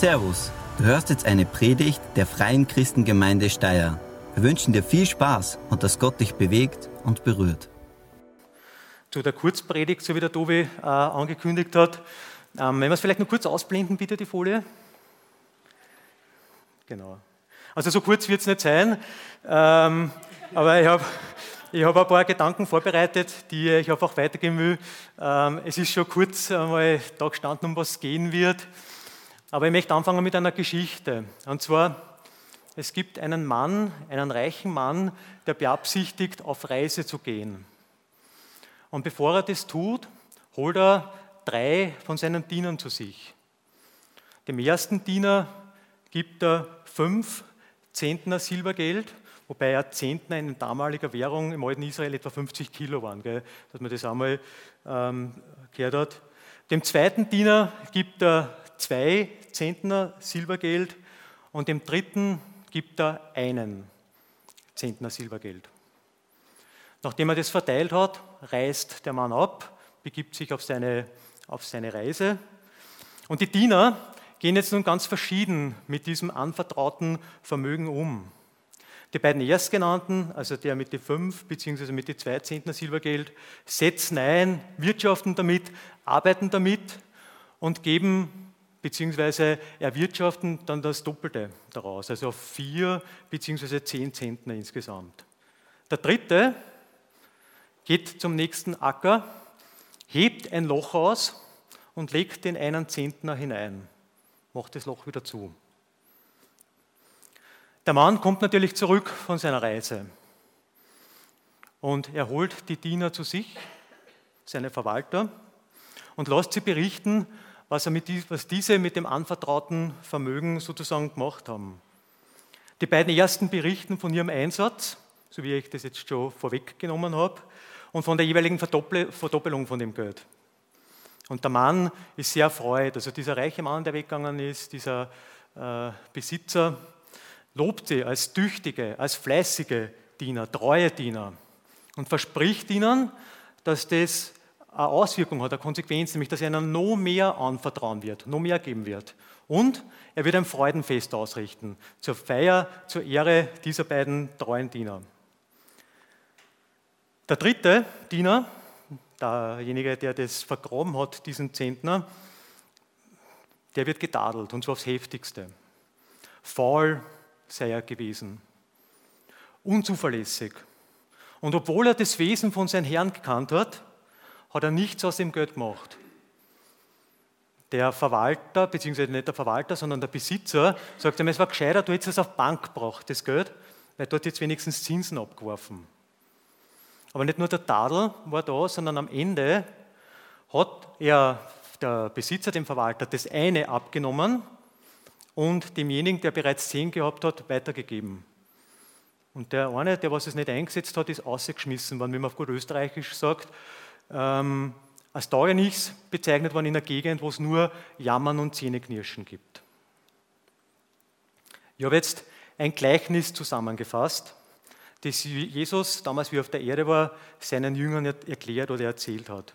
Servus, du hörst jetzt eine Predigt der Freien Christengemeinde Steyr. Wir wünschen dir viel Spaß und dass Gott dich bewegt und berührt. Zu der Kurzpredigt, so wie der Tobi äh, angekündigt hat. Ähm, wenn wir es vielleicht noch kurz ausblenden, bitte die Folie. Genau. Also so kurz wird es nicht sein, ähm, aber ich habe ich hab ein paar Gedanken vorbereitet, die ich einfach weitergeben will. Ähm, es ist schon kurz einmal da gestanden, um was es gehen wird. Aber ich möchte anfangen mit einer Geschichte. Und zwar, es gibt einen Mann, einen reichen Mann, der beabsichtigt, auf Reise zu gehen. Und bevor er das tut, holt er drei von seinen Dienern zu sich. Dem ersten Diener gibt er fünf Zentner Silbergeld, wobei er Zentner in damaliger Währung im alten Israel etwa 50 Kilo waren, gell, dass man das einmal ähm, gehört hat. Dem zweiten Diener gibt er zwei Zentner Silbergeld und dem dritten gibt er einen Zentner Silbergeld. Nachdem er das verteilt hat, reist der Mann ab, begibt sich auf seine, auf seine Reise. Und die Diener gehen jetzt nun ganz verschieden mit diesem anvertrauten Vermögen um. Die beiden Erstgenannten, also der mit den fünf bzw. mit den zwei Zentner Silbergeld, setzen ein, wirtschaften damit, arbeiten damit und geben beziehungsweise erwirtschaften dann das Doppelte daraus, also auf vier beziehungsweise zehn Zentner insgesamt. Der dritte geht zum nächsten Acker, hebt ein Loch aus und legt den einen Zentner hinein, macht das Loch wieder zu. Der Mann kommt natürlich zurück von seiner Reise und er holt die Diener zu sich, seine Verwalter, und lässt sie berichten, was, er mit, was diese mit dem anvertrauten Vermögen sozusagen gemacht haben. Die beiden ersten berichten von ihrem Einsatz, so wie ich das jetzt schon vorweggenommen habe, und von der jeweiligen Verdoppelung von dem Geld. Und der Mann ist sehr erfreut. Also dieser reiche Mann, der weggegangen ist, dieser äh, Besitzer, lobt sie als tüchtige, als fleißige Diener, treue Diener und verspricht ihnen, dass das eine Auswirkung hat, eine Konsequenz, nämlich dass er ihnen noch mehr anvertrauen wird, noch mehr geben wird. Und er wird ein Freudenfest ausrichten, zur Feier, zur Ehre dieser beiden treuen Diener. Der dritte Diener, derjenige, der das vergraben hat, diesen Zentner, der wird getadelt, und zwar aufs Heftigste. Faul sei er gewesen, unzuverlässig. Und obwohl er das Wesen von seinem Herrn gekannt hat, hat er nichts aus dem Geld gemacht. Der Verwalter, beziehungsweise nicht der Verwalter, sondern der Besitzer, sagt ihm, es war gescheiter, du hättest es auf Bank gebracht, das Geld, weil dort jetzt wenigstens Zinsen abgeworfen. Aber nicht nur der Tadel war da, sondern am Ende hat er, der Besitzer, dem Verwalter, das eine abgenommen und demjenigen, der bereits zehn gehabt hat, weitergegeben. Und der eine, der was es nicht eingesetzt hat, ist ausgeschmissen worden, wie man auf gut Österreichisch sagt, ähm, als Taugenichts bezeichnet worden in einer Gegend, wo es nur Jammern und Zähneknirschen gibt. Ich habe jetzt ein Gleichnis zusammengefasst, das Jesus damals, wie er auf der Erde war, seinen Jüngern erklärt oder erzählt hat.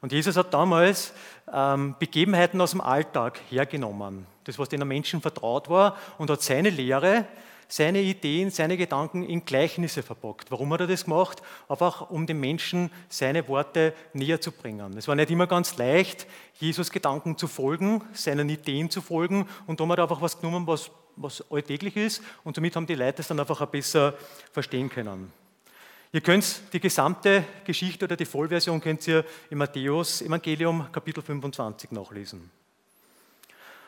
Und Jesus hat damals ähm, Begebenheiten aus dem Alltag hergenommen, das, was den Menschen vertraut war, und hat seine Lehre seine Ideen, seine Gedanken in Gleichnisse verpackt. Warum hat er das gemacht? Einfach um den Menschen seine Worte näher zu bringen. Es war nicht immer ganz leicht, Jesus Gedanken zu folgen, seinen Ideen zu folgen und da hat er einfach was genommen, was, was alltäglich ist und somit haben die Leute es dann einfach auch besser verstehen können. Ihr könnt die gesamte Geschichte oder die Vollversion könnt ihr im Matthäus Evangelium Kapitel 25 nachlesen.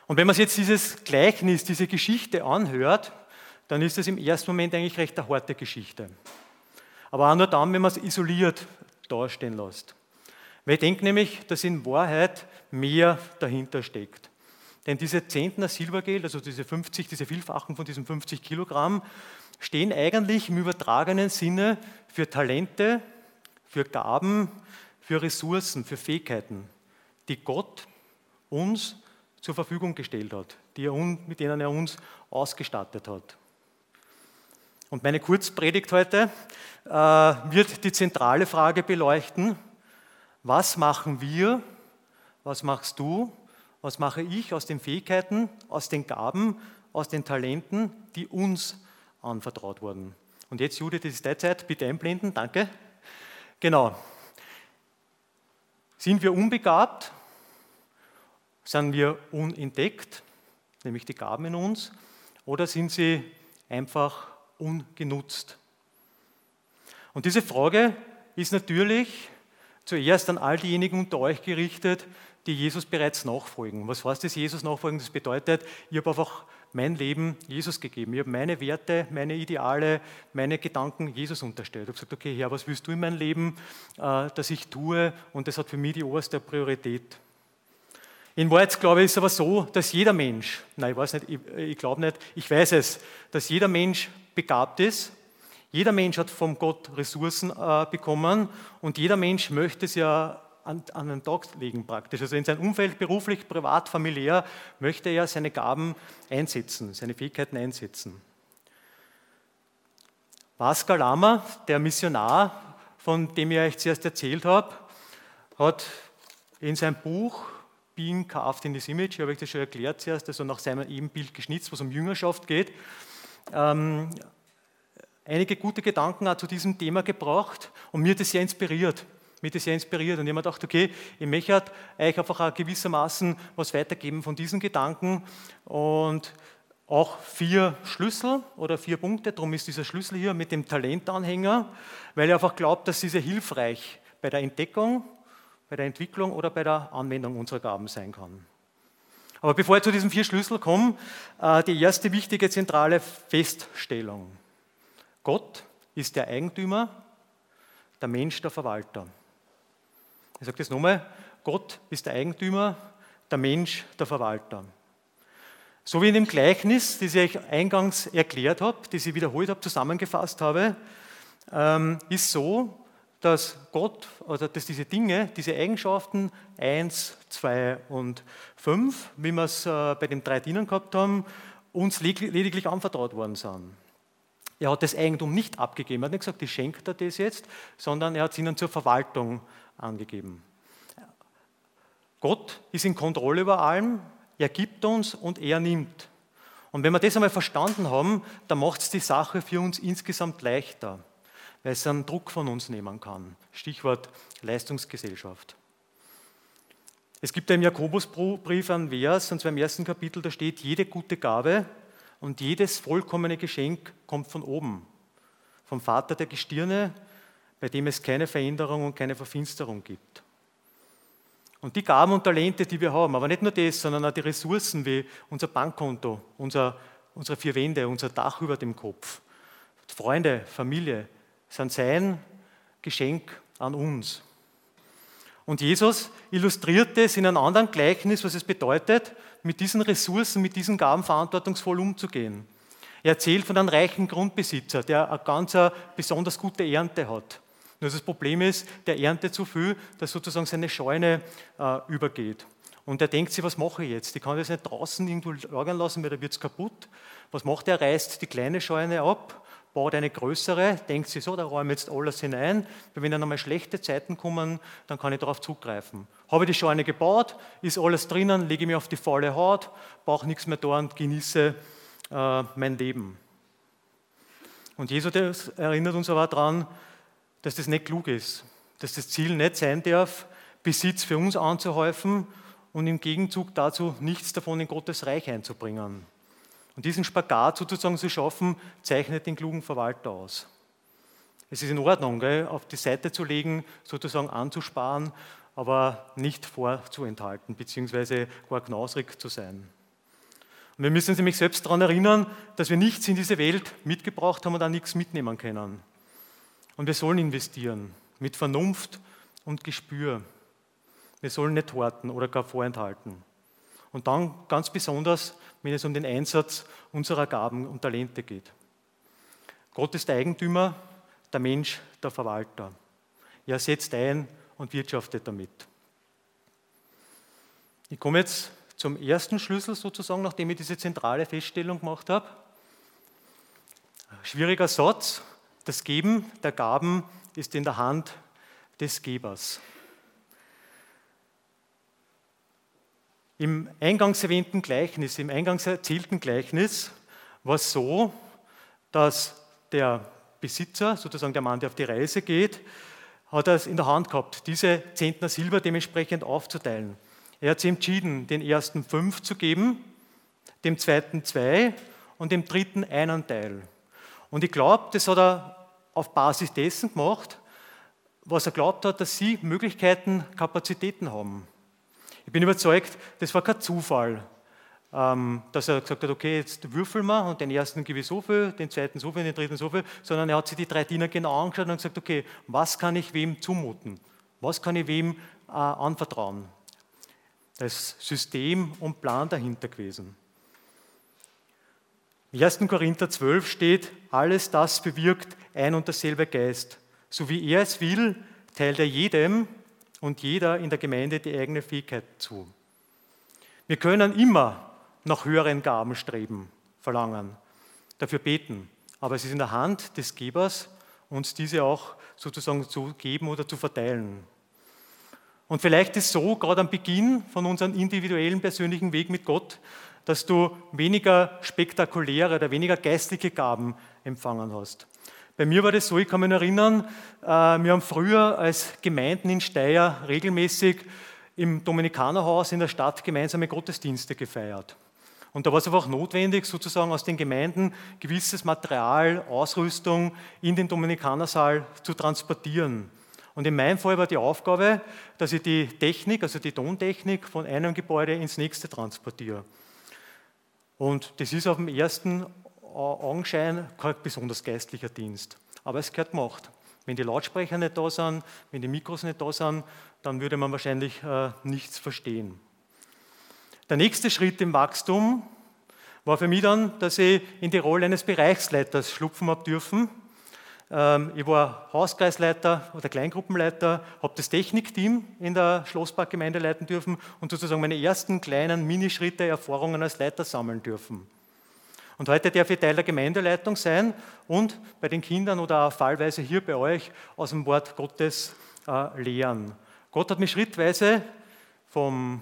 Und wenn man sich jetzt dieses Gleichnis, diese Geschichte anhört, dann ist es im ersten Moment eigentlich recht eine harte Geschichte. Aber auch nur dann, wenn man es isoliert dastehen lässt. Weil ich denke nämlich, dass in Wahrheit mehr dahinter steckt. Denn diese Zentner Silbergeld, also diese 50, diese Vielfachen von diesen 50 Kilogramm, stehen eigentlich im übertragenen Sinne für Talente, für Gaben, für Ressourcen, für Fähigkeiten, die Gott uns zur Verfügung gestellt hat, die er, mit denen er uns ausgestattet hat. Und meine Kurzpredigt heute äh, wird die zentrale Frage beleuchten, was machen wir, was machst du Was mache ich aus den Fähigkeiten, aus den Gaben, aus den Talenten, die uns anvertraut wurden? Und jetzt, Judith, ist deine bitte einblenden, danke. Genau. Sind wir unbegabt? Sind wir unentdeckt, nämlich die Gaben in uns? Oder sind sie einfach ungenutzt? Und diese Frage ist natürlich zuerst an all diejenigen unter euch gerichtet, die Jesus bereits nachfolgen. Was heißt das, Jesus nachfolgen? Das bedeutet, ich habe einfach mein Leben Jesus gegeben. Ich habe meine Werte, meine Ideale, meine Gedanken Jesus unterstellt. Ich habe gesagt, okay, Herr, was willst du in meinem Leben, äh, dass ich tue? Und das hat für mich die oberste Priorität. In Wahrheit glaube ich, ist es aber so, dass jeder Mensch, nein, ich weiß nicht, ich, ich glaube nicht, ich weiß es, dass jeder Mensch begabt ist. Jeder Mensch hat vom Gott Ressourcen äh, bekommen und jeder Mensch möchte es ja an, an den Tag legen praktisch. Also in sein Umfeld, beruflich, privat, familiär, möchte er seine Gaben einsetzen, seine Fähigkeiten einsetzen. Pascal Lama, der Missionar, von dem ich euch zuerst erzählt habe, hat in seinem Buch Being Carved in this Image, habe ich das schon erklärt zuerst, also nach seinem Ebenbild geschnitzt, was um Jüngerschaft geht, ähm, einige gute Gedanken auch zu diesem Thema gebracht und mir das sehr inspiriert mich das sehr inspiriert. Und ich habe mir gedacht, okay, ich möchte halt euch einfach auch gewissermaßen was weitergeben von diesen Gedanken. Und auch vier Schlüssel oder vier Punkte, darum ist dieser Schlüssel hier mit dem Talentanhänger, weil ich einfach glaube, dass sie sehr hilfreich bei der Entdeckung, bei der Entwicklung oder bei der Anwendung unserer Gaben sein kann. Aber bevor ich zu diesen vier Schlüsseln komme, äh, die erste wichtige zentrale Feststellung. Gott ist der Eigentümer, der Mensch der Verwalter. Ich sage das nochmal, Gott ist der Eigentümer, der Mensch der Verwalter. So wie in dem Gleichnis, das ich euch eingangs erklärt habe, das ich wiederholt habe, zusammengefasst habe, ähm, ist so, dass Gott oder dass diese Dinge, diese Eigenschaften 1, 2 und 5, wie wir es äh, bei den drei Dienern gehabt haben, uns lediglich anvertraut worden sind. Er hat das Eigentum nicht abgegeben, er hat nicht gesagt, ich schenke dir das jetzt, sondern er hat es ihnen zur Verwaltung angegeben. Gott ist in Kontrolle über allem, er gibt uns und er nimmt. Und wenn wir das einmal verstanden haben, dann macht es die Sache für uns insgesamt leichter, weil es einen Druck von uns nehmen kann. Stichwort Leistungsgesellschaft. Es gibt im Jakobusbrief einen Vers, und zwar im ersten Kapitel, da steht, jede gute Gabe und jedes vollkommene Geschenk kommt von oben, vom Vater der Gestirne, bei dem es keine Veränderung und keine Verfinsterung gibt. Und die Gaben und Talente, die wir haben, aber nicht nur das, sondern auch die Ressourcen wie unser Bankkonto, unser, unsere vier Wände, unser Dach über dem Kopf, Freunde, Familie, sind sein Geschenk an uns. Und Jesus illustriert es in einem anderen Gleichnis, was es bedeutet, mit diesen Ressourcen, mit diesen Gaben verantwortungsvoll umzugehen. Er erzählt von einem reichen Grundbesitzer, der eine ganz besonders gute Ernte hat. Nur das Problem ist, der erntet zu viel, dass sozusagen seine Scheune äh, übergeht. Und er denkt sich, was mache ich jetzt? Ich kann das nicht draußen irgendwo lagern lassen, weil da wird es kaputt. Was macht er? Er reißt die kleine Scheune ab, baut eine größere, denkt sich so, da räume jetzt alles hinein, weil wenn dann einmal schlechte Zeiten kommen, dann kann ich darauf zugreifen. Habe ich die Scheune gebaut, ist alles drinnen, lege mich auf die faule Haut, brauche nichts mehr da und genieße äh, mein Leben. Und Jesus erinnert uns aber daran, dass das nicht klug ist, dass das Ziel nicht sein darf, Besitz für uns anzuhäufen und im Gegenzug dazu nichts davon in Gottes Reich einzubringen. Und diesen Spagat sozusagen zu schaffen, zeichnet den klugen Verwalter aus. Es ist in Ordnung, gell, auf die Seite zu legen, sozusagen anzusparen, aber nicht vorzuenthalten, beziehungsweise gar knausrig zu sein. Und wir müssen uns nämlich selbst daran erinnern, dass wir nichts in diese Welt mitgebracht haben und auch nichts mitnehmen können. Und wir sollen investieren mit Vernunft und Gespür. Wir sollen nicht horten oder gar vorenthalten. Und dann ganz besonders, wenn es um den Einsatz unserer Gaben und Talente geht. Gott ist der Eigentümer, der Mensch der Verwalter. Er setzt ein und wirtschaftet damit. Ich komme jetzt zum ersten Schlüssel sozusagen, nachdem ich diese zentrale Feststellung gemacht habe. Schwieriger Satz, das Geben der Gaben ist in der Hand des Gebers. Im eingangs erwähnten Gleichnis, im eingangs erzählten Gleichnis war es so, dass der Besitzer, sozusagen der Mann, der auf die Reise geht, hat es in der Hand gehabt, diese Zentner Silber dementsprechend aufzuteilen. Er hat sich entschieden, den ersten fünf zu geben, dem zweiten zwei und dem dritten einen Teil. Und ich glaube, das hat er auf Basis dessen gemacht, was er glaubt hat, dass sie Möglichkeiten, Kapazitäten haben. Ich bin überzeugt, das war kein Zufall, ähm, dass er gesagt hat, okay, jetzt würfeln wir und den ersten gebe ich so viel, den zweiten so viel, den dritten so viel, sondern er hat sich die drei Diener genau angeschaut und gesagt, okay, was kann ich wem zumuten? Was kann ich wem äh, anvertrauen? Das System und Plan dahinter gewesen. Im 1. Korinther 12 steht, alles das bewirkt ein und derselbe Geist. So wie er es will, teilt er jedem und jeder in der Gemeinde die eigene Fähigkeit zu. Wir können immer nach höheren Gaben streben, verlangen, dafür beten, aber es ist in der Hand des Gebers, uns diese auch sozusagen zu geben oder zu verteilen. Und vielleicht ist so, gerade am Beginn von unserem individuellen persönlichen Weg mit Gott, dass du weniger spektakuläre oder weniger geistliche Gaben empfangen hast. Bei mir war das so, ich kann mich erinnern, äh, wir haben früher als Gemeinden in Steyr regelmäßig im Dominikanerhaus in der Stadt gemeinsame Gottesdienste gefeiert. Und da war es einfach notwendig, sozusagen aus den Gemeinden gewisses Material, Ausrüstung in den Dominikanersaal zu transportieren. Und in meinem Fall war die Aufgabe, dass ich die Technik, also die Tontechnik von einem Gebäude ins nächste transportiere. Und das ist auf dem ersten Augenschein kein besonders geistlicher Dienst. Aber es gehört gemacht. Wenn die Lautsprecher nicht da sind, wenn die Mikros nicht da sind, dann würde man wahrscheinlich äh, nichts verstehen. Der nächste Schritt im Wachstum war für mich dann, dass ich in die Rolle eines Bereichsleiters schlupfen habe dürfen. Ähm, ich war Hauskreisleiter oder Kleingruppenleiter, habe das Technikteam in der Schlossparkgemeinde leiten dürfen und sozusagen meine ersten kleinen Minischritte, Erfahrungen als Leiter sammeln dürfen. Und heute darf ich Teil der Gemeindeleitung sein und bei den Kindern oder auch fallweise hier bei euch aus dem Wort Gottes äh, lehren. Gott hat mich schrittweise vom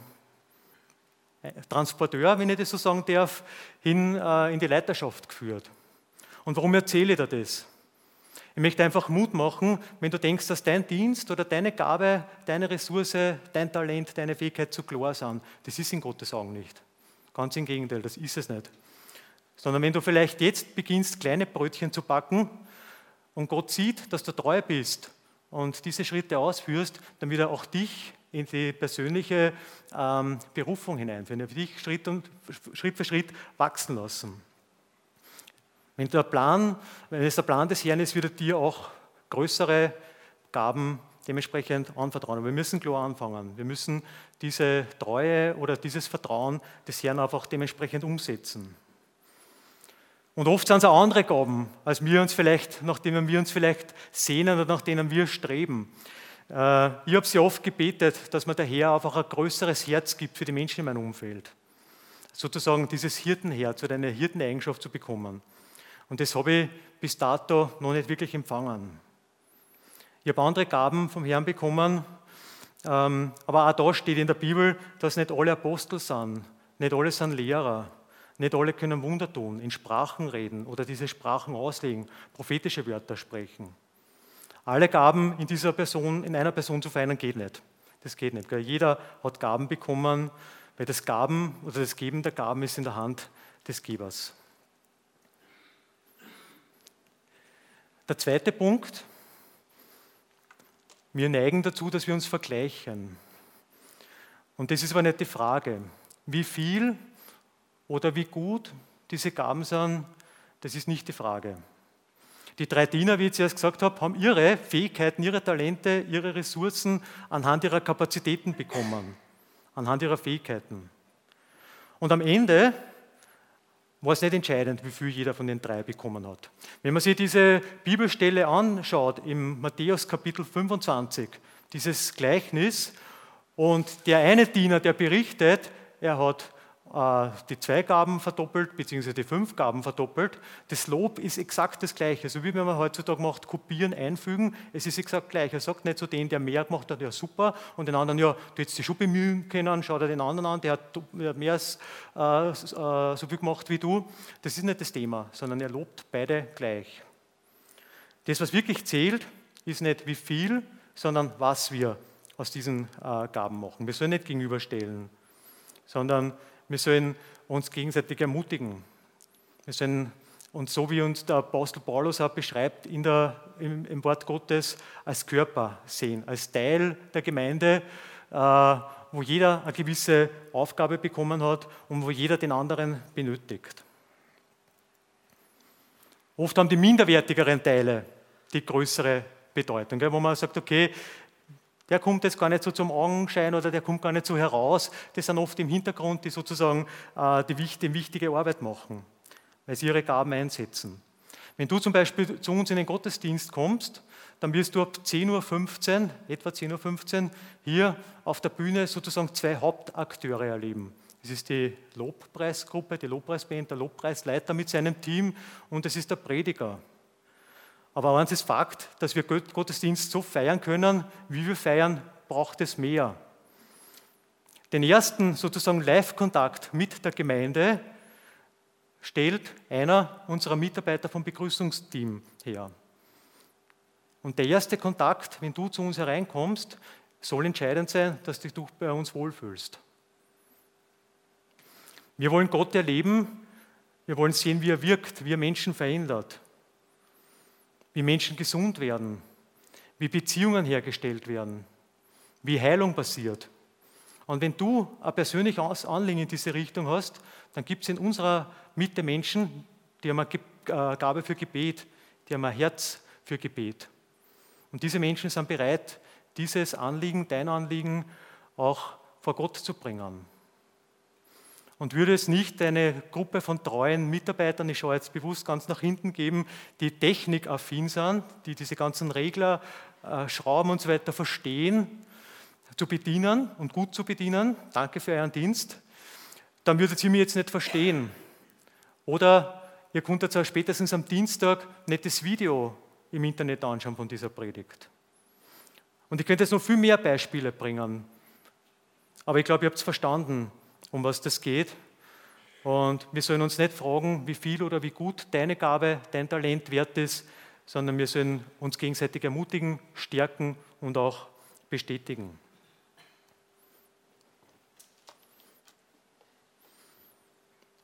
Transporteur, wenn ich das so sagen darf, hin äh, in die Leiterschaft geführt. Und warum erzähle ich dir das? Ich möchte einfach Mut machen, wenn du denkst, dass dein Dienst oder deine Gabe, deine Ressource, dein Talent, deine Fähigkeit zu klar sind. Das ist in Gottes Augen nicht. Ganz im Gegenteil, das ist es nicht. Sondern wenn du vielleicht jetzt beginnst, kleine Brötchen zu backen und Gott sieht, dass du treu bist und diese Schritte ausführst, dann wird er auch dich in die persönliche ähm, Berufung hineinführen. Er wird dich Schritt, und, Schritt für Schritt wachsen lassen. Wenn, der Plan, wenn es der Plan des Herrn ist, wird er dir auch größere Gaben dementsprechend anvertrauen. Wir müssen klar anfangen. Wir müssen diese Treue oder dieses Vertrauen des Herrn einfach dementsprechend umsetzen. Und oft sind es auch andere Gaben, als wir uns vielleicht, nach denen wir uns vielleicht sehnen oder nach denen wir streben. Äh, ich habe sehr oft gebetet, dass mir der Herr einfach ein größeres Herz gibt für die Menschen in meinem Umfeld. Sozusagen dieses Hirtenherz oder eine Hirteneigenschaft zu bekommen. Und das habe ich bis dato noch nicht wirklich empfangen. Ich habe andere Gaben vom Herrn bekommen, ähm, aber auch da steht in der Bibel, dass nicht alle Apostel sind, nicht alle sind Lehrer, nicht alle können Wunder tun, in Sprachen reden oder diese Sprachen auslegen, prophetische Wörter sprechen. Alle Gaben in dieser Person, in einer Person zu vereinen, geht nicht. Das geht nicht. Jeder hat Gaben bekommen, weil das Gaben oder das Geben der Gaben ist in der Hand des Gebers. Der zweite Punkt, wir neigen dazu, dass wir uns vergleichen. Und das ist aber nicht die Frage. Wie viel oder wie gut diese Gaben sind, das ist nicht die Frage. Die drei Diener, wie ich zuerst gesagt habe, haben ihre Fähigkeiten, ihre Talente, ihre Ressourcen anhand ihrer Kapazitäten bekommen, anhand ihrer Fähigkeiten. Und am Ende war es nicht entscheidend, wie viel jeder von den drei bekommen hat. Wenn man sich diese Bibelstelle anschaut, im Matthäus Kapitel 25, dieses Gleichnis, und der eine Diener, der berichtet, er hat die zwei Gaben verdoppelt, beziehungsweise die fünf Gaben verdoppelt. Das Lob ist exakt das Gleiche. So wie wenn man heutzutage macht, kopieren, einfügen, es ist exakt gleich. Er sagt nicht zu dem, der mehr gemacht hat, ja super, und den anderen, ja, du hättest dich schon bemühen können, schau dir den anderen an, der hat mehr als, äh, äh, so viel gemacht wie du. Das ist nicht das Thema, sondern er lobt beide gleich. Das, was wirklich zählt, ist nicht wie viel, sondern was wir aus diesen äh, Gaben machen. Wir sollen nicht gegenüberstellen, sondern wir sollen uns gegenseitig ermutigen. Wir sollen uns, so wie uns der Apostel Paulus auch beschreibt, in der, im, im Wort Gottes als Körper sehen, als Teil der Gemeinde, äh, wo jeder eine gewisse Aufgabe bekommen hat und wo jeder den anderen benötigt. Oft haben die minderwertigeren Teile die größere Bedeutung, wo man sagt, okay, der kommt jetzt gar nicht so zum Augenschein oder der kommt gar nicht so heraus. Das sind oft im Hintergrund, die sozusagen äh, die, die wichtige Arbeit machen, weil sie ihre Gaben einsetzen. Wenn du zum Beispiel zu uns in den Gottesdienst kommst, dann wirst du ab 10.15 Uhr, etwa 10.15 Uhr, hier auf der Bühne sozusagen zwei Hauptakteure erleben. Das ist die Lobpreisgruppe, die Lobpreisband, der Lobpreisleiter mit seinem Team und es ist der Prediger. Aber eins ist Fakt, dass wir Gottesdienst so feiern können, wie wir feiern, braucht es mehr. Den ersten sozusagen Live-Kontakt mit der Gemeinde stellt einer unserer Mitarbeiter vom Begrüßungsteam her. Und der erste Kontakt, wenn du zu uns hereinkommst, soll entscheidend sein, dass du dich bei uns wohlfühlst. Wir wollen Gott erleben, wir wollen sehen, wie er wirkt, wie er Menschen verändert wie Menschen gesund werden, wie Beziehungen hergestellt werden, wie Heilung passiert. Und wenn du ein persönliches Anliegen in diese Richtung hast, dann gibt es in unserer Mitte Menschen, die haben eine äh, Gabe für Gebet, die haben ein Herz für Gebet. Und diese Menschen sind bereit, dieses Anliegen, dein Anliegen auch vor Gott zu bringen. Und würde es nicht eine Gruppe von treuen Mitarbeitern, ich schaue jetzt bewusst ganz nach hinten geben, die technikaffin sind, die diese ganzen Regler, äh, Schrauben und so weiter verstehen, zu bedienen und gut zu bedienen, danke für euren Dienst, dann würdet ihr mich jetzt nicht verstehen. Oder ihr konntet zwar spätestens am Dienstag nicht das Video im Internet anschauen von dieser Predigt. Und ich könnte jetzt noch viel mehr Beispiele bringen. Aber ich glaube, ihr habt es verstanden um was das geht. Und wir sollen uns nicht fragen, wie viel oder wie gut deine Gabe, dein Talent wert ist, sondern wir sollen uns gegenseitig ermutigen, stärken und auch bestätigen.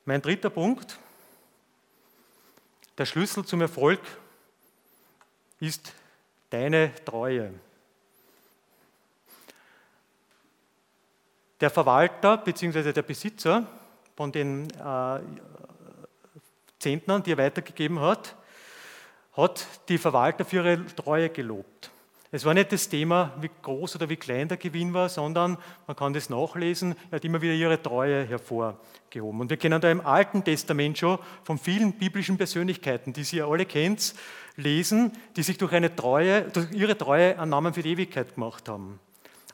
Mein dritter Punkt, der Schlüssel zum Erfolg ist deine Treue. Der Verwalter bzw. der Besitzer von den äh, Zentnern, die er weitergegeben hat, hat die Verwalter für ihre Treue gelobt. Es war nicht das Thema, wie groß oder wie klein der Gewinn war, sondern man kann das nachlesen, er hat immer wieder ihre Treue hervorgehoben. Und wir kennen da im Alten Testament schon von vielen biblischen Persönlichkeiten, die Sie ja alle kennt, lesen, die sich durch, eine Treue, durch ihre Treue einen Namen für die Ewigkeit gemacht haben.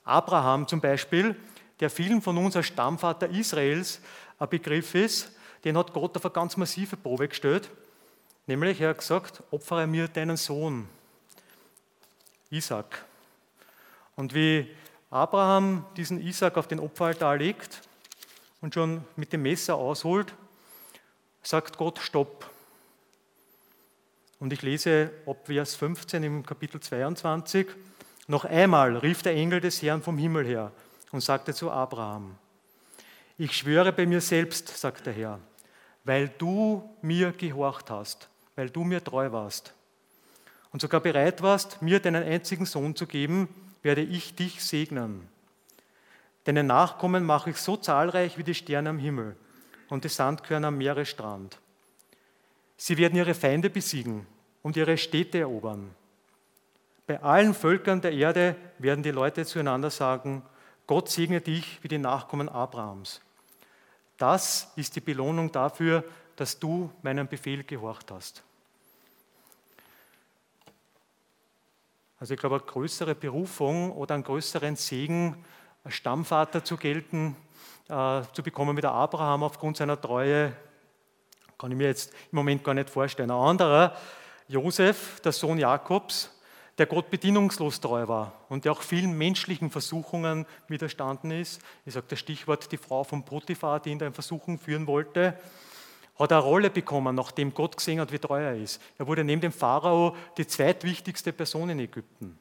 Abraham zum Beispiel der vielen von uns als Stammvater Israels ein Begriff ist, den hat Gott auf eine ganz massive Probe gestellt. Nämlich, er hat gesagt, opfere mir deinen Sohn, Isaac. Und wie Abraham diesen Isaac auf den Opferaltar legt und schon mit dem Messer ausholt, sagt Gott, stopp. Und ich lese ab Vers 15 im Kapitel 22. Noch einmal rief der Engel des Herrn vom Himmel her und sagte zu Abraham, ich schwöre bei mir selbst, sagt der Herr, weil du mir gehorcht hast, weil du mir treu warst und sogar bereit warst, mir deinen einzigen Sohn zu geben, werde ich dich segnen. Deine Nachkommen mache ich so zahlreich wie die Sterne am Himmel und die Sandkörner am Meeresstrand. Sie werden ihre Feinde besiegen und ihre Städte erobern. Bei allen Völkern der Erde werden die Leute zueinander sagen, Gott segne dich wie die Nachkommen Abrahams. Das ist die Belohnung dafür, dass du meinen Befehl gehorcht hast. Also ich glaube, eine größere Berufung oder einen größeren Segen, als Stammvater zu gelten, äh, zu bekommen wie der Abraham aufgrund seiner Treue, kann ich mir jetzt im Moment gar nicht vorstellen. Ein anderer, Josef, der Sohn Jakobs, der Gott bedienungslos treu war und der auch vielen menschlichen Versuchungen widerstanden ist. Ich sage das Stichwort die Frau von Potiphar, die ihn da in Versuchung führen wollte, hat eine Rolle bekommen, nachdem Gott gesehen hat, wie treu er ist. Er wurde neben dem Pharao die zweitwichtigste Person in Ägypten.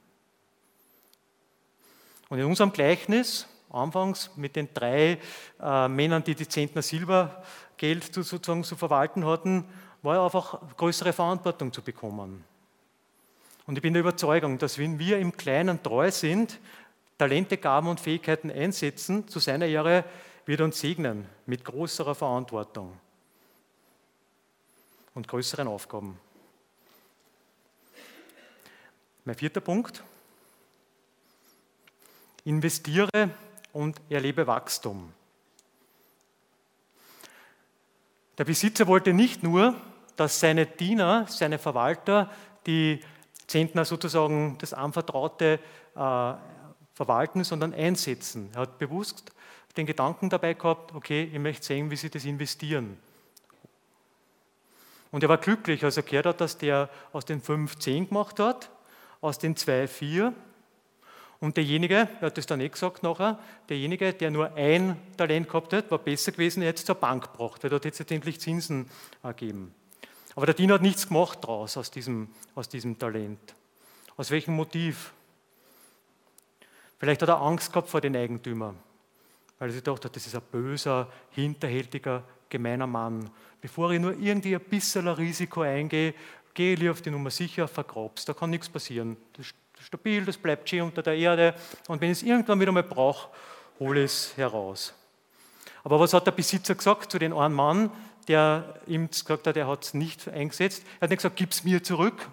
Und in unserem Gleichnis, anfangs mit den drei äh, Männern, die die Zentner Silbergeld sozusagen zu verwalten hatten, war er einfach größere Verantwortung zu bekommen. Und ich bin der Überzeugung, dass wenn wir im Kleinen treu sind, Talente, Gaben und Fähigkeiten einsetzen, zu seiner Ehre wird uns segnen mit größerer Verantwortung und größeren Aufgaben. Mein vierter Punkt. Investiere und erlebe Wachstum. Der Besitzer wollte nicht nur, dass seine Diener, seine Verwalter, die Zentner sozusagen das Anvertraute äh, verwalten, sondern einsetzen. Er hat bewusst den Gedanken dabei gehabt, okay, ich möchte sehen, wie sie das investieren. Und er war glücklich, als er gehört hat, dass der aus den fünf zehn gemacht hat, aus den zwei vier. Und derjenige, er hat das dann nicht gesagt nachher, derjenige, der nur ein Talent gehabt hat, war besser gewesen, er hätte es zur Bank gebracht, weil dort jetzt endlich Zinsen ergeben. Aber der Diener hat nichts gemacht daraus, aus diesem, aus diesem Talent. Aus welchem Motiv? Vielleicht hat er Angst gehabt vor den Eigentümern, weil er sich gedacht hat, das ist ein böser, hinterhältiger, gemeiner Mann. Bevor ich nur irgendwie ein bisschen Risiko eingehe, gehe ich auf die Nummer sicher, vergrab's. Da kann nichts passieren. Das ist stabil, das bleibt schön unter der Erde. Und wenn ich es irgendwann wieder mal brauche, hole ich es heraus. Aber was hat der Besitzer gesagt zu dem einen Mann, der ihm gesagt hat, er hat es nicht eingesetzt. Er hat nicht gesagt, gib es mir zurück,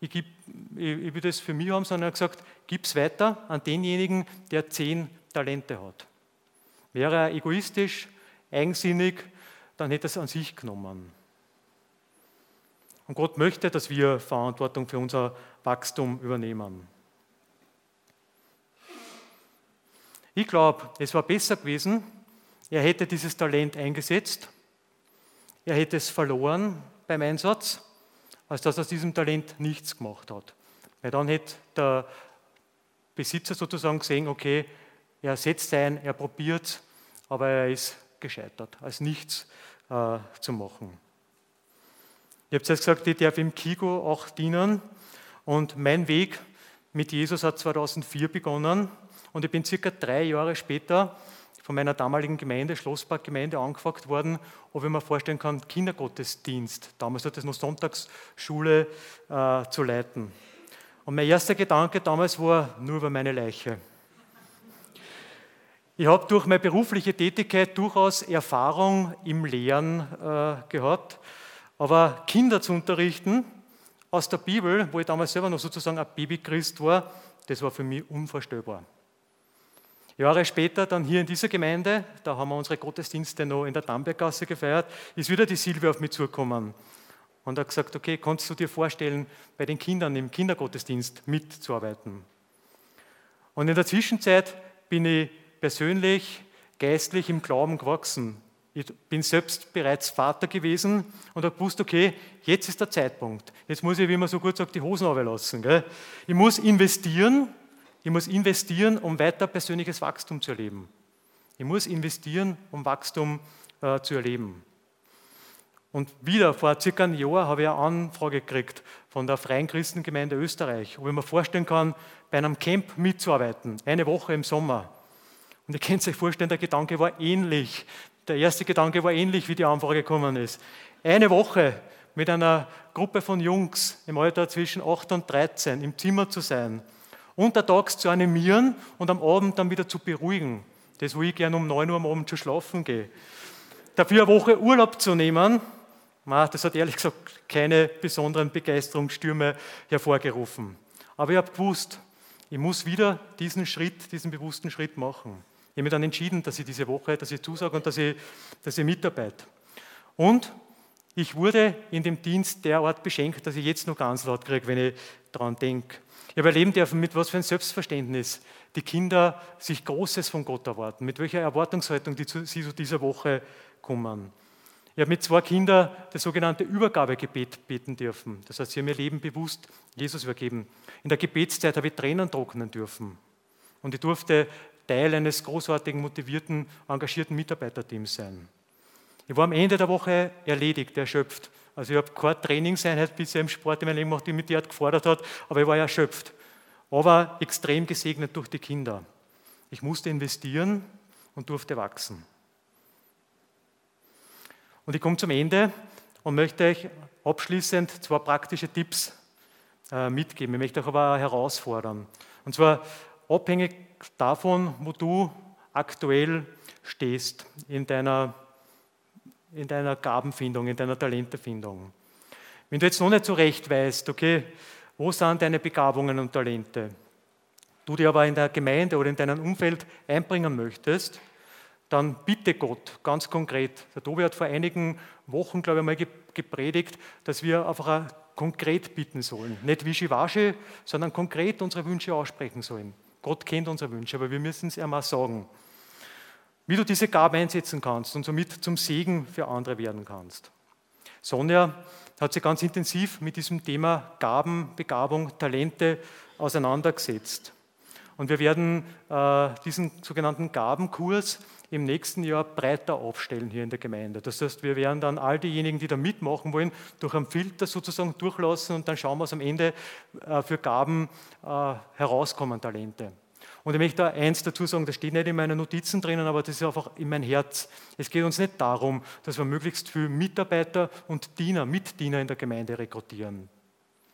ich, geb, ich, ich will das für mich haben, sondern er hat gesagt, gib es weiter an denjenigen, der zehn Talente hat. Wäre er egoistisch, eigensinnig, dann hätte er es an sich genommen. Und Gott möchte, dass wir Verantwortung für unser Wachstum übernehmen. Ich glaube, es war besser gewesen, er hätte dieses Talent eingesetzt er hätte es verloren beim Einsatz, als dass er aus diesem Talent nichts gemacht hat. Weil dann hätte der Besitzer sozusagen gesehen, okay, er setzt ein, er probiert, aber er ist gescheitert, als nichts äh, zu machen. Ich habe jetzt gesagt, ich darf im Kigo auch dienen und mein Weg mit Jesus hat 2004 begonnen und ich bin circa drei Jahre später von meiner damaligen Gemeinde, Schlossparkgemeinde, angefragt worden, ob ich mir vorstellen kann, Kindergottesdienst, damals hat es noch Sonntagsschule, äh, zu leiten. Und mein erster Gedanke damals war, nur über meine Leiche. Ich habe durch meine berufliche Tätigkeit durchaus Erfahrung im Lehren äh, gehabt, aber Kinder zu unterrichten aus der Bibel, wo ich damals selber noch sozusagen ein Babychrist war, das war für mich unvorstellbar. Jahre später, dann hier in dieser Gemeinde, da haben wir unsere Gottesdienste noch in der Damberggasse gefeiert, ist wieder die Silvia auf mich zugekommen und hat gesagt, okay, kannst du dir vorstellen, bei den Kindern im Kindergottesdienst mitzuarbeiten? Und in der Zwischenzeit bin ich persönlich, geistlich im Glauben gewachsen. Ich bin selbst bereits Vater gewesen und habe gewusst, okay, jetzt ist der Zeitpunkt. Jetzt muss ich, wie man so gut sagt, die Hosen lassen. Gell? Ich muss investieren ich muss investieren, um weiter persönliches Wachstum zu erleben. Ich muss investieren, um Wachstum äh, zu erleben. Und wieder vor circa einem Jahr habe ich eine Anfrage gekriegt von der Freien Christengemeinde Österreich, ob ich mir vorstellen kann, bei einem Camp mitzuarbeiten, eine Woche im Sommer. Und ihr könnt euch vorstellen, der Gedanke war ähnlich. Der erste Gedanke war ähnlich, wie die Anfrage gekommen ist. Eine Woche mit einer Gruppe von Jungs im Alter zwischen 8 und 13 im Zimmer zu sein untertags zu animieren und am Abend dann wieder zu beruhigen. Das, wo ich gerne um 9 Uhr am Abend schon schlafen gehe. Dafür eine Woche Urlaub zu nehmen, das hat ehrlich gesagt keine besonderen Begeisterungsstürme hervorgerufen. Aber ich habe gewusst, ich muss wieder diesen Schritt, diesen bewussten Schritt machen. Ich habe mich dann entschieden, dass ich diese Woche, dass ich zusage und dass ich, dass ich mitarbeite. Und ich wurde in dem Dienst derart beschenkt, dass ich jetzt noch ganz laut kriege, wenn ich daran denke. Ich habe erleben dürfen, mit was für ein Selbstverständnis die Kinder sich Großes von Gott erwarten, mit welcher Erwartungshaltung die zu, sie zu dieser Woche kommen. Ich habe mit zwei Kindern das sogenannte Übergabegebet beten dürfen. Das heißt, sie haben ihr Leben bewusst Jesus übergeben. In der Gebetszeit habe ich Tränen trocknen dürfen. Und ich durfte Teil eines großartigen, motivierten, engagierten Mitarbeiterteams sein. Ich war am Ende der Woche erledigt, erschöpft. Also ich habe keine Trainingseinheit bisher im Sport in meinem Leben gemacht, die mich dort gefordert hat, aber ich war erschöpft. Aber extrem gesegnet durch die Kinder. Ich musste investieren und durfte wachsen. Und ich komme zum Ende und möchte euch abschließend zwei praktische Tipps äh, mitgeben. Ich möchte euch aber herausfordern. Und zwar abhängig davon, wo du aktuell stehst in deiner, in deiner Gabenfindung, in deiner Talentefindung. Wenn du jetzt noch nicht so recht weißt, okay, wo sind deine Begabungen und Talente, du die aber in der Gemeinde oder in deinem Umfeld einbringen möchtest, dann bitte Gott ganz konkret. Der Tobi hat vor einigen Wochen, glaube ich, mal gepredigt, dass wir einfach konkret bitten sollen. Nicht wischiwaschi, sondern konkret unsere Wünsche aussprechen sollen. Gott kennt unsere Wünsche, aber wir müssen es einmal sagen. Wie du diese Gabe einsetzen kannst und somit zum Segen für andere werden kannst. Sonja hat sich ganz intensiv mit diesem Thema Gaben, Begabung, Talente auseinandergesetzt. Und wir werden äh, diesen sogenannten Gabenkurs im nächsten Jahr breiter aufstellen hier in der Gemeinde. Das heißt, wir werden dann all diejenigen, die da mitmachen wollen, durch einen Filter sozusagen durchlassen und dann schauen was am Ende äh, für Gaben äh, herauskommen, Talente. Und ich möchte da eins dazu sagen, das steht nicht in meinen Notizen drinnen, aber das ist einfach in mein Herz. Es geht uns nicht darum, dass wir möglichst viele Mitarbeiter und Diener, Mitdiener in der Gemeinde rekrutieren.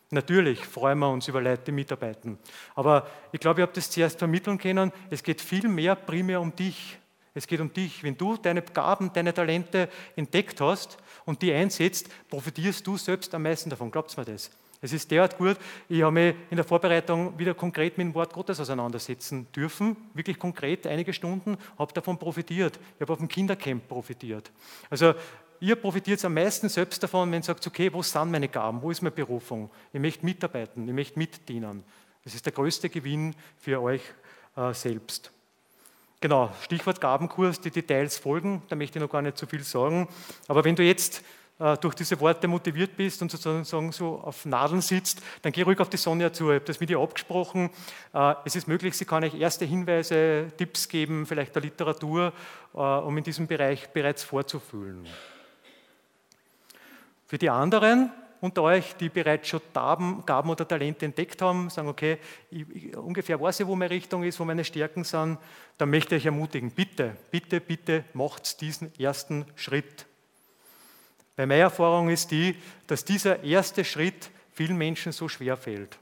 Natürlich freuen wir uns über Leute, die mitarbeiten. Aber ich glaube, ich habe das zuerst vermitteln können. Es geht viel mehr primär um dich. Es geht um dich. Wenn du deine Gaben, deine Talente entdeckt hast und die einsetzt, profitierst du selbst am meisten davon. Glaubt mir das? Es ist derart gut. Ich habe mich in der Vorbereitung wieder konkret mit dem Wort Gottes auseinandersetzen dürfen. Wirklich konkret, einige Stunden, habe davon profitiert. Ich habe auf dem Kindercamp profitiert. Also ihr profitiert am meisten selbst davon, wenn ihr sagt, okay, wo sind meine Gaben, wo ist meine Berufung? Ich möchte mitarbeiten, ich möchte mitdienen. Das ist der größte Gewinn für euch äh, selbst. Genau, Stichwort Gabenkurs, die Details folgen, da möchte ich noch gar nicht zu viel sagen. Aber wenn du jetzt durch diese Worte motiviert bist und sozusagen so auf Nadeln sitzt, dann geh ruhig auf die Sonja zu. Ich habe das mit ihr abgesprochen. Äh, es ist möglich, sie kann euch erste Hinweise, Tipps geben, vielleicht der Literatur, äh, um in diesem Bereich bereits vorzufühlen. Für die anderen unter euch, die bereits schon Gaben, Gaben oder Talente entdeckt haben, sagen, okay, ich, ich, ungefähr weiß ich, wo meine Richtung ist, wo meine Stärken sind, dann möchte ich euch ermutigen, bitte, bitte, bitte macht diesen ersten Schritt. Bei meiner Erfahrung ist die, dass dieser erste Schritt vielen Menschen so schwer fällt,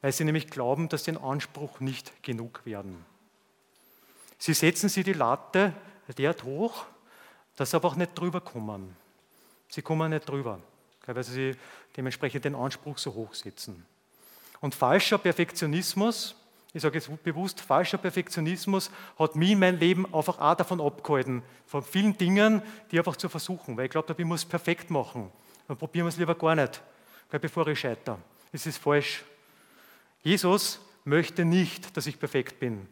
weil sie nämlich glauben, dass sie in Anspruch nicht genug werden. Sie setzen sie die Latte derart hoch, dass sie einfach nicht drüber kommen. Sie kommen nicht drüber, weil sie dementsprechend den Anspruch so hoch setzen. Und falscher Perfektionismus, ich sage jetzt bewusst, falscher Perfektionismus hat mich in meinem Leben einfach auch davon abgehalten, von vielen Dingen, die einfach zu versuchen, weil ich glaube, ich muss es perfekt machen. Dann probieren wir es lieber gar nicht, bevor ich scheitere. Das ist falsch. Jesus möchte nicht, dass ich perfekt bin.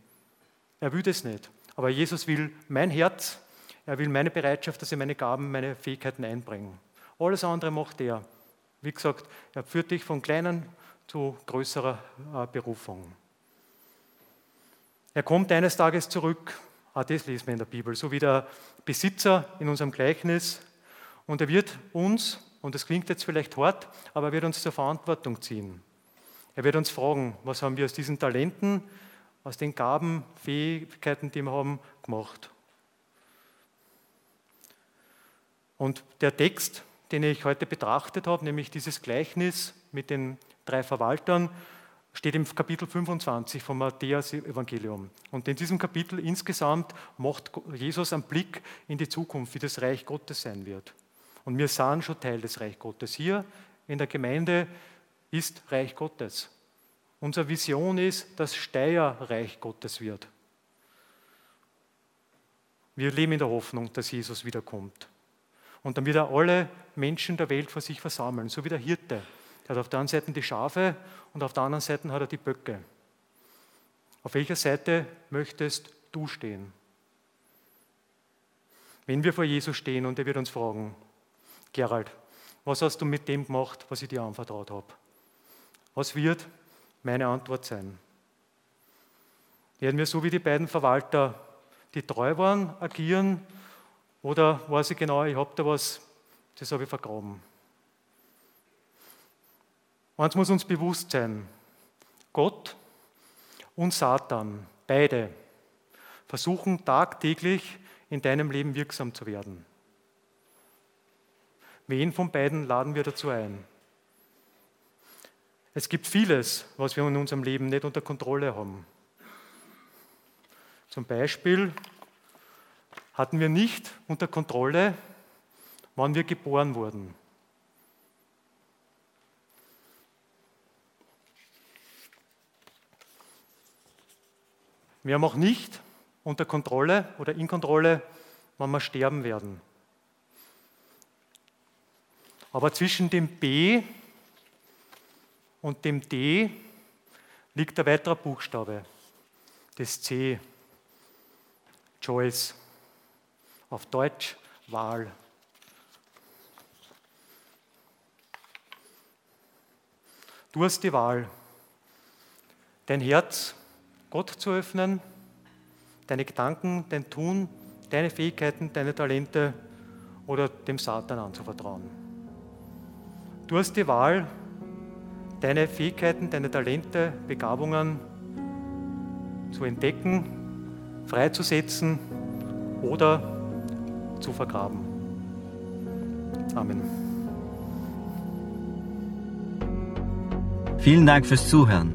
Er will das nicht. Aber Jesus will mein Herz, er will meine Bereitschaft, dass ich meine Gaben, meine Fähigkeiten einbringe. Alles andere macht er. Wie gesagt, er führt dich von kleinen zu größerer äh, Berufung. Er kommt eines Tages zurück, auch das lesen wir in der Bibel, so wie der Besitzer in unserem Gleichnis. Und er wird uns, und das klingt jetzt vielleicht hart, aber er wird uns zur Verantwortung ziehen. Er wird uns fragen, was haben wir aus diesen Talenten, aus den Gaben, Fähigkeiten, die wir haben, gemacht. Und der Text, den ich heute betrachtet habe, nämlich dieses Gleichnis mit den drei Verwaltern, steht im Kapitel 25 vom Matthäus-Evangelium. Und in diesem Kapitel insgesamt macht Jesus einen Blick in die Zukunft, wie das Reich Gottes sein wird. Und wir sind schon Teil des Reich Gottes. Hier in der Gemeinde ist Reich Gottes. Unsere Vision ist, dass Steyr Reich Gottes wird. Wir leben in der Hoffnung, dass Jesus wiederkommt. Und dann wird er alle Menschen der Welt vor sich versammeln, so wie der Hirte. Er hat auf der einen Seite die Schafe und auf der anderen Seite hat er die Böcke. Auf welcher Seite möchtest du stehen? Wenn wir vor Jesus stehen und er wird uns fragen, Gerald, was hast du mit dem gemacht, was ich dir anvertraut habe? Was wird meine Antwort sein? Werden wir so wie die beiden Verwalter, die treu waren, agieren? Oder weiß ich genau, ich habe da was, das habe ich vergraben? Eins muss uns bewusst sein, Gott und Satan, beide, versuchen tagtäglich in deinem Leben wirksam zu werden. Wen von beiden laden wir dazu ein? Es gibt vieles, was wir in unserem Leben nicht unter Kontrolle haben. Zum Beispiel hatten wir nicht unter Kontrolle, wann wir geboren wurden. Wir haben auch nicht unter Kontrolle oder in Kontrolle, wann wir sterben werden. Aber zwischen dem B und dem D liegt ein weiterer Buchstabe, das C, Choice, auf Deutsch Wahl. Du hast die Wahl, dein Herz Gott zu öffnen, deine Gedanken, dein Tun, deine Fähigkeiten, deine Talente oder dem Satan anzuvertrauen. Du hast die Wahl, deine Fähigkeiten, deine Talente, Begabungen zu entdecken, freizusetzen oder zu vergraben. Amen. Vielen Dank fürs Zuhören.